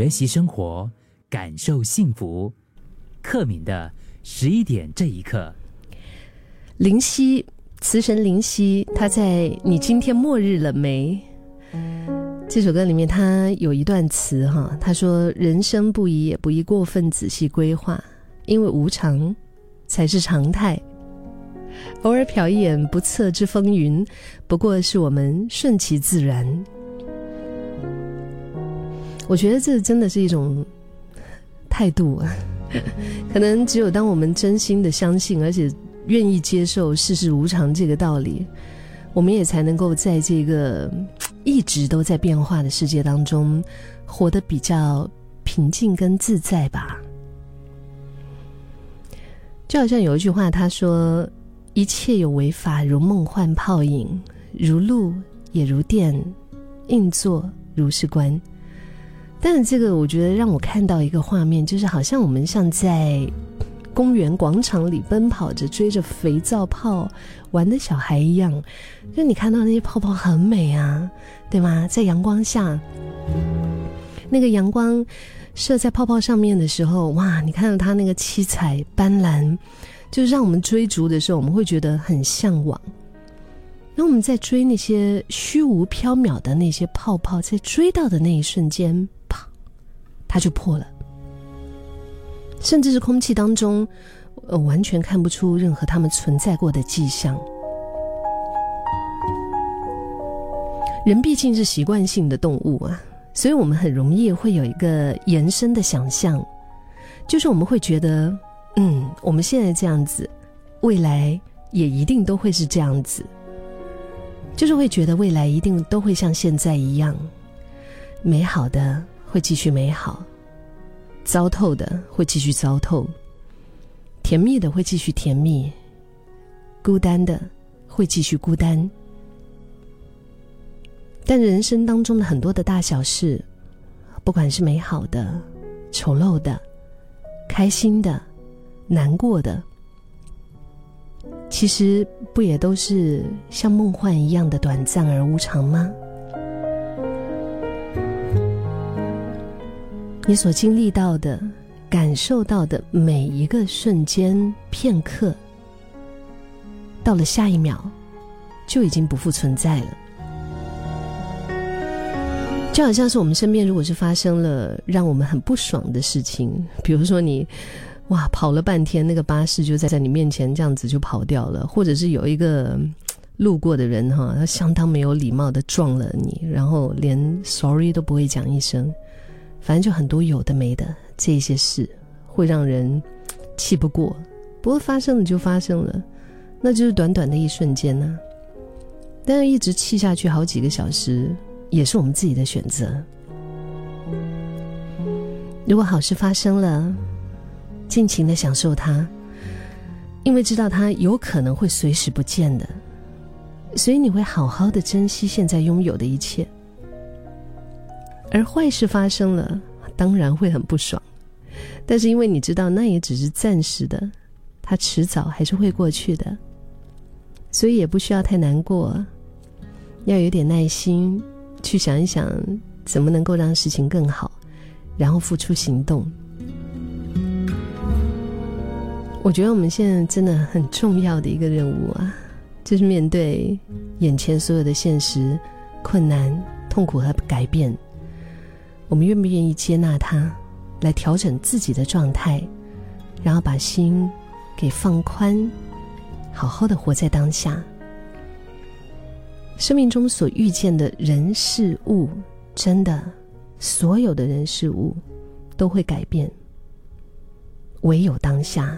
学习生活，感受幸福。克敏的十一点这一刻，灵犀词神灵犀，他在《你今天末日了没》这首歌里面，他有一段词哈，他说：“人生不宜也不宜过分仔细规划，因为无常才是常态。偶尔瞟一眼不测之风云，不过是我们顺其自然。”我觉得这真的是一种态度啊，可能只有当我们真心的相信，而且愿意接受世事无常这个道理，我们也才能够在这个一直都在变化的世界当中，活得比较平静跟自在吧。就好像有一句话，他说：“一切有为法，如梦幻泡影，如露也如电，应作如是观。”但是这个，我觉得让我看到一个画面，就是好像我们像在公园广场里奔跑着、追着肥皂泡玩的小孩一样。就你看到那些泡泡很美啊，对吗？在阳光下，那个阳光射在泡泡上面的时候，哇！你看到它那个七彩斑斓，就让我们追逐的时候，我们会觉得很向往。那我们在追那些虚无缥缈的那些泡泡，在追到的那一瞬间。它就破了，甚至是空气当中，呃，完全看不出任何它们存在过的迹象。人毕竟是习惯性的动物啊，所以我们很容易会有一个延伸的想象，就是我们会觉得，嗯，我们现在这样子，未来也一定都会是这样子，就是会觉得未来一定都会像现在一样美好的。会继续美好，糟透的会继续糟透，甜蜜的会继续甜蜜，孤单的会继续孤单。但人生当中的很多的大小事，不管是美好的、丑陋的、开心的、难过的，其实不也都是像梦幻一样的短暂而无常吗？你所经历到的、感受到的每一个瞬间、片刻，到了下一秒，就已经不复存在了。就好像是我们身边，如果是发生了让我们很不爽的事情，比如说你，哇，跑了半天，那个巴士就在在你面前这样子就跑掉了，或者是有一个路过的人哈，他相当没有礼貌的撞了你，然后连 sorry 都不会讲一声。反正就很多有的没的这些事，会让人气不过。不过发生了就发生了，那就是短短的一瞬间呢。但是一直气下去好几个小时，也是我们自己的选择。如果好事发生了，尽情的享受它，因为知道它有可能会随时不见的，所以你会好好的珍惜现在拥有的一切。而坏事发生了，当然会很不爽，但是因为你知道那也只是暂时的，它迟早还是会过去的，所以也不需要太难过，要有点耐心，去想一想怎么能够让事情更好，然后付出行动。我觉得我们现在真的很重要的一个任务啊，就是面对眼前所有的现实、困难、痛苦和改变。我们愿不愿意接纳它，来调整自己的状态，然后把心给放宽，好好的活在当下。生命中所遇见的人事物，真的，所有的人事物都会改变，唯有当下。